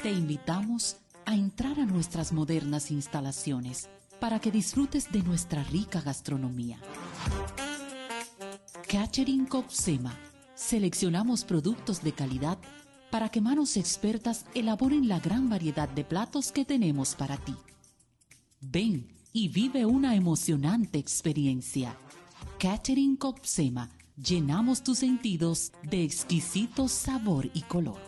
Te invitamos a entrar a nuestras modernas instalaciones para que disfrutes de nuestra rica gastronomía. Catering Copsema. Seleccionamos productos de calidad para que manos expertas elaboren la gran variedad de platos que tenemos para ti. Ven y vive una emocionante experiencia. Catering Copsema. Llenamos tus sentidos de exquisito sabor y color.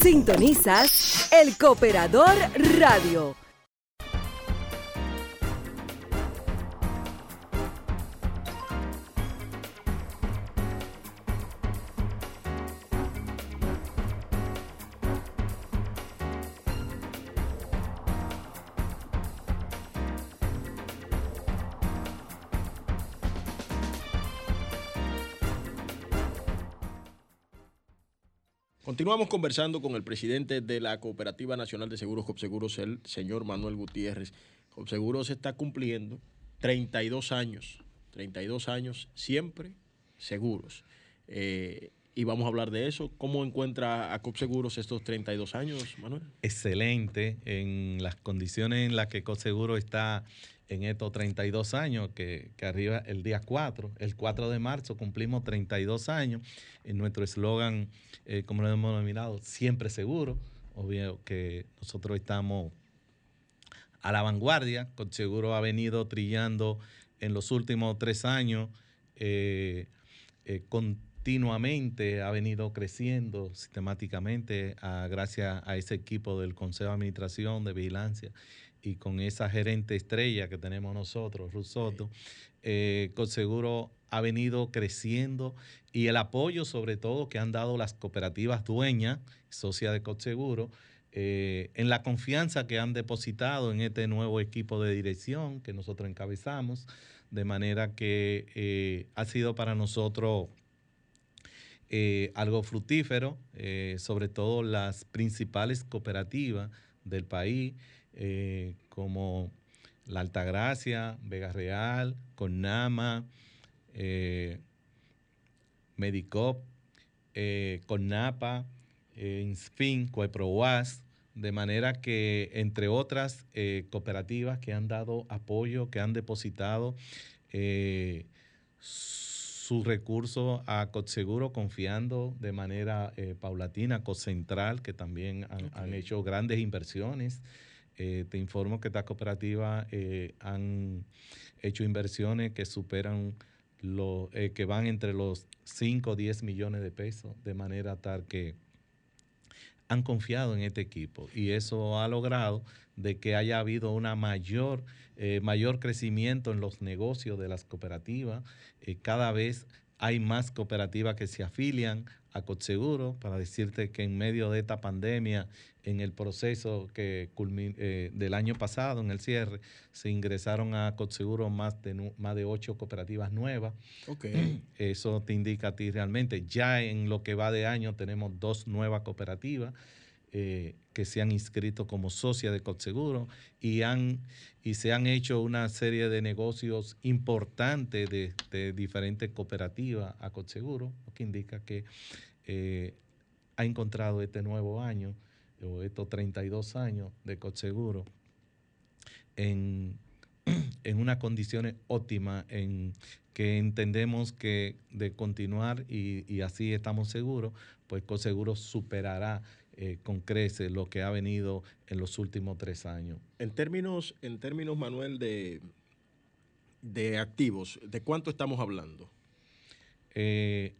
Sintonizas El Cooperador Radio. Continuamos conversando con el presidente de la Cooperativa Nacional de Seguros Copseguros, el señor Manuel Gutiérrez. Copseguros está cumpliendo 32 años, 32 años siempre seguros. Eh, y vamos a hablar de eso. ¿Cómo encuentra a Copseguros estos 32 años, Manuel? Excelente en las condiciones en las que Copseguro está en estos 32 años, que, arriba el día 4, el 4 de marzo cumplimos 32 años. En nuestro eslogan, eh, como lo hemos denominado, siempre seguro. Obvio que nosotros estamos a la vanguardia. Con seguro ha venido trillando en los últimos tres años, eh, eh, continuamente ha venido creciendo sistemáticamente a- gracias a ese equipo del Consejo de Administración de Vigilancia y con esa gerente estrella que tenemos nosotros, Rusoto, eh, Conseguro ha venido creciendo y el apoyo sobre todo que han dado las cooperativas dueñas, socias de Conseguro, eh, en la confianza que han depositado en este nuevo equipo de dirección que nosotros encabezamos, de manera que eh, ha sido para nosotros eh, algo fructífero, eh, sobre todo las principales cooperativas del país, eh, como La Altagracia, Vega Real, Conama, eh, Medicop, eh, eh, Insfin, Coeprowas, de manera que, entre otras eh, cooperativas que han dado apoyo, que han depositado eh, sus recursos a Cotseguro confiando de manera eh, paulatina, Cocentral, que también han, han hecho grandes inversiones. Eh, te informo que estas cooperativas eh, han hecho inversiones que superan lo, eh, que van entre los 5 o 10 millones de pesos, de manera tal que han confiado en este equipo y eso ha logrado de que haya habido una mayor, eh, mayor crecimiento en los negocios de las cooperativas. Cada vez hay más cooperativas que se afilian a Cotseguro, para decirte que en medio de esta pandemia, en el proceso que eh, del año pasado, en el cierre, se ingresaron a Cotseguro más de, más de ocho cooperativas nuevas. Ok. [CLEARS THROAT] Eso te indica a ti realmente. Ya en lo que va de año tenemos dos nuevas cooperativas eh, que se han inscrito como socias de Cotseguro y, han, y se han hecho una serie de negocios importantes de, diferentes cooperativas a Cotseguro, lo que indica que eh, ha encontrado este nuevo año o estos 32 años de Cotseguro en, [CLEARS THROAT] en unas condiciones óptimas en que entendemos que de continuar y, así estamos seguros, pues Coseguro superará eh, con creces lo que ha venido en los últimos tres años. En términos, en términos Manuel, de, de activos, ¿de cuánto estamos hablando? Eh,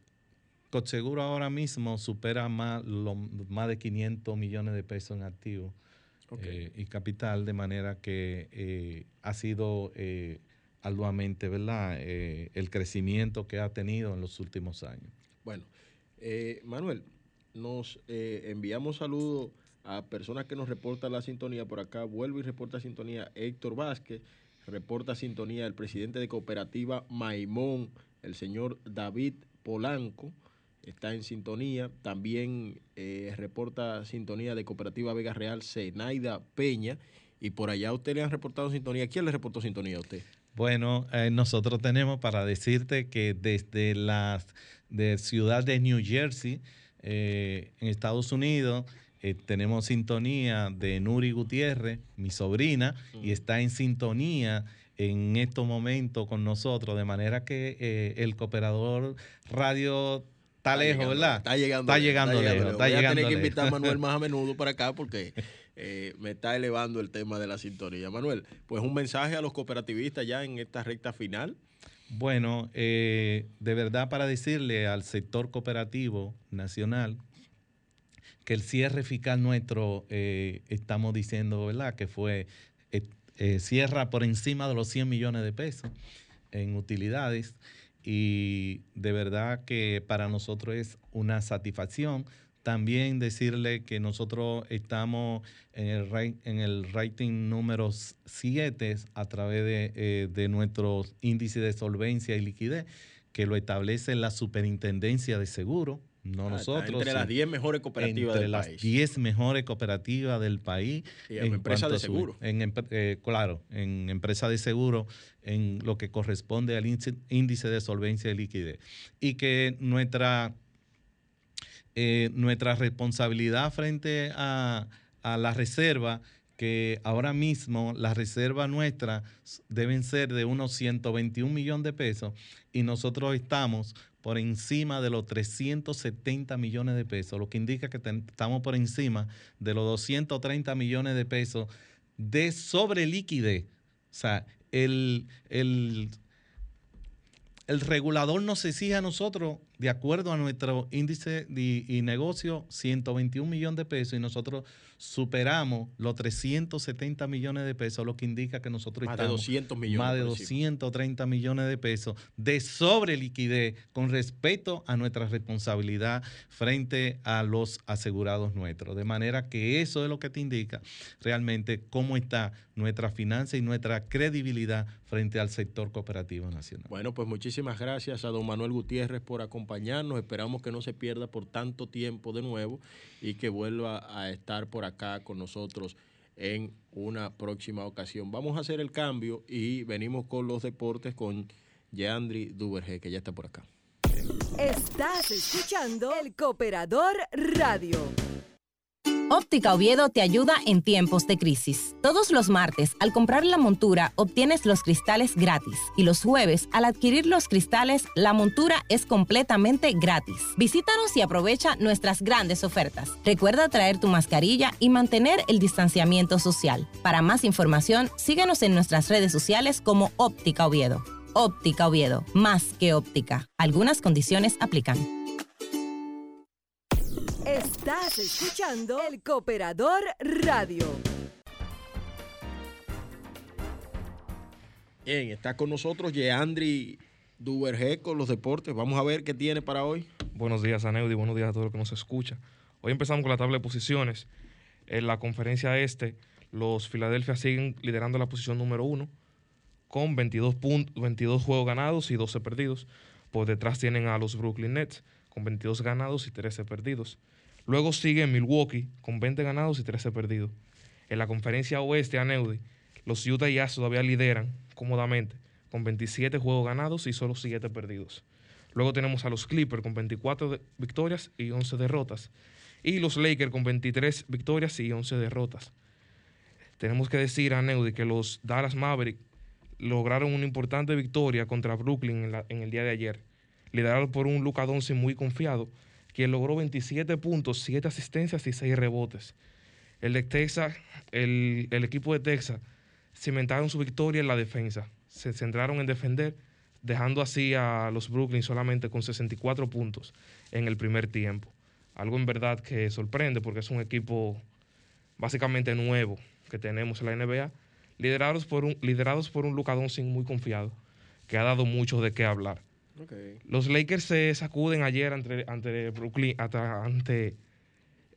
Cotseguro ahora mismo supera más, lo- más de 500 millones de pesos en activos eh, y capital, de manera que eh, ha sido eh, arduamente, ¿verdad?, Eh, el crecimiento que ha tenido en los últimos años. Bueno, Manuel, nos eh, enviamos saludos a personas que nos reportan la sintonía. Por acá vuelve y reporta sintonía Héctor Vázquez, reporta sintonía el presidente de cooperativa Maimón, el señor David Polanco está en sintonía. También eh, reporta sintonía de Cooperativa Vega Real, Zenaida Peña. Y por allá usted le han reportado sintonía. ¿Quién le reportó sintonía a usted? Bueno, eh, nosotros tenemos para decirte que desde la de ciudad de New Jersey, eh, en Estados Unidos, eh, tenemos sintonía de Nuri Gutiérrez, mi sobrina, y está en sintonía en estos momentos con nosotros, de manera que eh, el cooperador radio está lejos, llegando, ¿verdad? Está llegando. Está llegando lejos. Está a tener que invitar a Manuel más a [LAUGHS] menudo para acá porque eh, me está elevando el tema de la sintonía. Manuel, pues un mensaje a los cooperativistas ya en esta recta final. Bueno, eh, de verdad para decirle al sector cooperativo nacional que el cierre fiscal nuestro, eh, estamos diciendo, ¿verdad? Que fue, eh, eh, cierra por encima de los 100 millones de pesos en utilidades y de verdad que para nosotros es una satisfacción. También decirle que nosotros estamos en el, ra- en el rating número 7 a través de, eh, de nuestro índice de solvencia y liquidez, que lo establece la Superintendencia de Seguro, no Ah, nosotros. entre las sí. 10 mejores cooperativas Entre del las país. 10 mejores cooperativas del país. Y en empresa cuanto de su- seguro. en eh, claro, en empresa de seguro, en lo que corresponde al índice de solvencia y liquidez. Y que nuestra, eh, nuestra responsabilidad frente a, a la reserva, que ahora mismo la reserva nuestra deben ser de unos 121 millones de pesos y nosotros estamos por encima de los 370 millones de pesos, lo que indica que estamos por encima de los 230 millones de pesos de sobre liquidez. O sea, el, el, el regulador nos exige a nosotros, de acuerdo a nuestro índice de, y negocio, 121 millones de pesos y nosotros superamos los 370 millones de pesos, lo que indica que nosotros Más de estamos 200 millones más de por encima. 230 millones de pesos de sobre liquidez con respecto a nuestra responsabilidad frente a los asegurados nuestros. De manera que eso es lo que te indica realmente cómo está nuestra finanza y nuestra credibilidad frente al sector cooperativo nacional. Bueno, pues muchísimas gracias a don Manuel Gutiérrez por acompañarnos. Esperamos que no se pierda por tanto tiempo de nuevo y que vuelva a estar por acá con nosotros en una próxima ocasión. Vamos a hacer el cambio y venimos con los deportes con Yeandri Duberge, que ya está por acá. Estás escuchando El Cooperador Radio. Óptica Oviedo te ayuda en tiempos de crisis. Todos los martes, al comprar la montura, obtienes los cristales gratis. Y los jueves, al adquirir los cristales, la montura es completamente gratis. Visítanos y aprovecha nuestras grandes ofertas. Recuerda traer tu mascarilla y mantener el distanciamiento social. Para más información, síguenos en nuestras redes sociales como Óptica Oviedo. Óptica Oviedo, más que óptica. Algunas condiciones aplican. Estás escuchando El Cooperador Radio. Bien, está con nosotros Yeandri Duberge con los deportes. Vamos a ver qué tiene para hoy. Buenos días, Aneudi. Buenos días a todos los que nos escucha. Hoy empezamos con la tabla de posiciones. En la conferencia este, los Philadelphia siguen liderando la posición número uno con 22, puntos, 22 juegos ganados y 12 perdidos. Por detrás tienen a los Brooklyn Nets con 22 ganados y 13 perdidos. Luego sigue Milwaukee con 20 ganados y 13 perdidos. En la conferencia oeste, Aneudi, los Utah Jazz todavía lideran cómodamente con 27 juegos ganados y solo 7 perdidos. Luego tenemos a los Clippers con 24 de- victorias y 11 derrotas. Y los Lakers con 23 victorias y 11 derrotas. Tenemos que decir a Neudi que los Dallas Mavericks lograron una importante victoria contra Brooklyn en el día de ayer, liderado por un Luka Doncic muy confiado, quien logró 27 puntos, 7 asistencias y 6 rebotes. El de Texas, el, el equipo de Texas cimentaron su victoria en la defensa. Se centraron en defender, dejando así a los Brooklyn solamente con 64 puntos en el primer tiempo. Algo en verdad que sorprende porque es un equipo básicamente nuevo que tenemos en la NBA, liderados por un, liderados por un muy confiado, que ha dado mucho de qué hablar. Los Lakers se sacuden ayer ante, ante Brooklyn, ante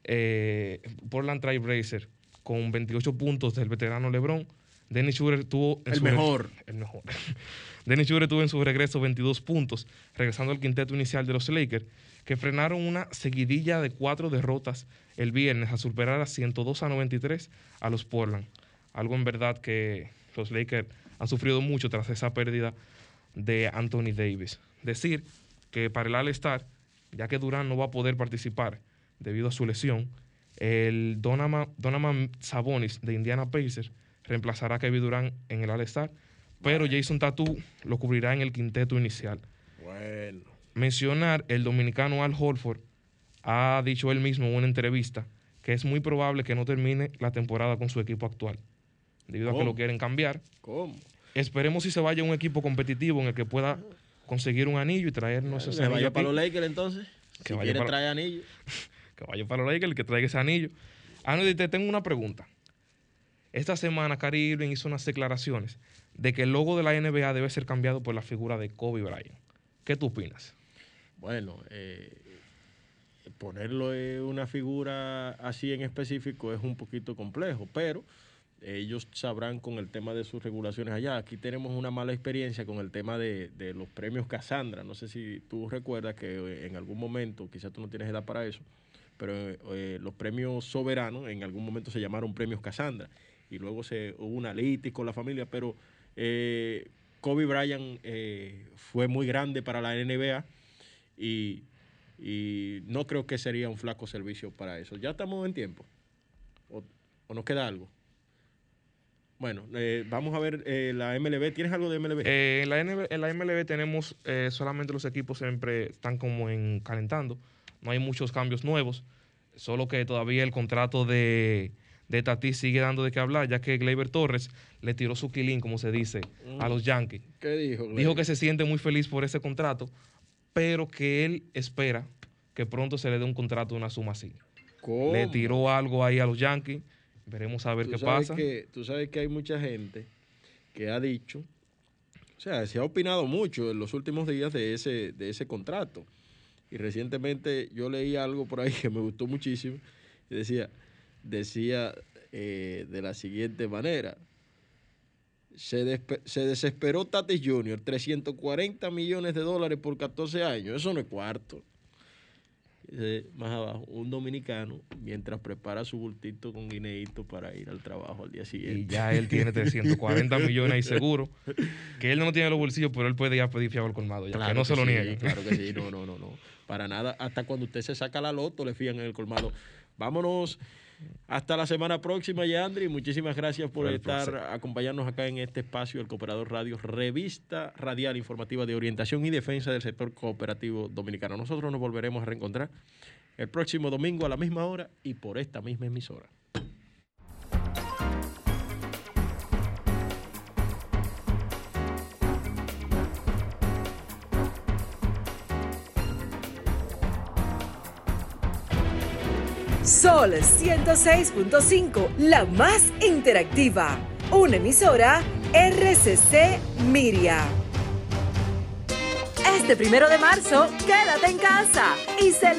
eh, Portland Trail Blazer con 28 puntos del veterano LeBron. Dennis Schroeder tuvo en El su- mejor. el mejor. [LAUGHS] Dennis Schroeder tuvo en su regreso 22 puntos, regresando al quinteto inicial de los Lakers, que frenaron una seguidilla de cuatro derrotas el viernes a superar a 102 a 93 a los Portland. Algo en verdad que los Lakers han sufrido mucho tras esa pérdida de Anthony Davis. Decir que para el All-Star, ya que Durán no va a poder participar debido a su lesión, el Donovan, Donovan Sabonis de Indiana Pacers reemplazará a Kevin Durant en el All-Star, pero Jason Tattoo lo cubrirá en el quinteto inicial. Bueno. Mencionar el dominicano Al Holford ha dicho él mismo en una entrevista que es muy probable que no termine la temporada con su equipo actual, debido a que lo quieren cambiar. ¿Cómo? Esperemos si se vaya a un equipo competitivo en el que pueda conseguir un anillo y traernos ese Que anillo vaya aquí. para los Lakers entonces. Que si vaya para- traer anillo. [LAUGHS] que vaya para los Lakers, el que traiga ese anillo. Ah, no, te tengo una pregunta. Esta semana, Cari Irving hizo unas declaraciones de que el logo de la NBA debe ser cambiado por la figura de Kobe Bryant. ¿Qué tú opinas? Bueno, eh, ponerlo en una figura así en específico es un poquito complejo, pero ellos sabrán con el tema de sus regulaciones allá. Aquí tenemos una mala experiencia con el tema de, de los premios Casandra. No sé si tú recuerdas que eh, en algún momento, quizás tú no tienes edad para eso, pero eh, los premios soberanos en algún momento se llamaron premios Casandra y luego se hubo una litis con la familia, pero eh, Kobe Bryant eh, fue muy grande para la NBA y, y no creo que sería un flaco servicio para eso. Ya estamos en tiempo. ¿O, o nos queda algo? Bueno, eh, vamos a ver eh, la MLB. ¿Tienes algo de MLB? Eh, en, la NB en la MLB tenemos eh, solamente los equipos siempre están como en calentando. No hay muchos cambios nuevos. Solo que todavía el contrato de, de Tatis sigue dando de qué hablar, ya que Gleyber Torres le tiró su quilín, como se dice, a los Yankees. ¿Qué dijo? Dijo que se siente muy feliz por ese contrato, pero que él espera que pronto se le dé un contrato de una suma así. ¿Cómo? Le tiró algo ahí a los Yankees. Veremos a ver Tú qué sabes pasa. Que, tú sabes que hay mucha gente que ha dicho, o sea, se ha opinado mucho en los últimos días de ese, de ese contrato. Y recientemente yo leí algo por ahí [LAUGHS] que me gustó muchísimo. Y decía, decía eh, de la siguiente manera. Se, se desesperó Tatis Jr., 340 millones de dólares por 14 años. Eso no es cuarto. Más abajo, un dominicano mientras prepara su bultito con guineíto para ir al trabajo al día siguiente. Y ya él tiene 340 [LAUGHS] millones ahí seguro. Que él no tiene los bolsillos, pero él puede ir a pedir fiado al colmado. Ya, que no se lo sí. Claro que sí, [LAUGHS] no, no, no, no. Para nada, hasta cuando usted se saca la loto le fían en el colmado. Vámonos hasta la semana próxima, Yandri. Muchísimas gracias por estar, placer. acompañarnos acá en este espacio, el Cooperador Radio, revista radial informativa de orientación y defensa del sector cooperativo dominicano. Nosotros nos volveremos a reencontrar el próximo domingo a la misma hora y por esta misma emisora. Sol 106.5, la más interactiva. Una emisora RCC Miria. Este primero de marzo, quédate en casa y celebra.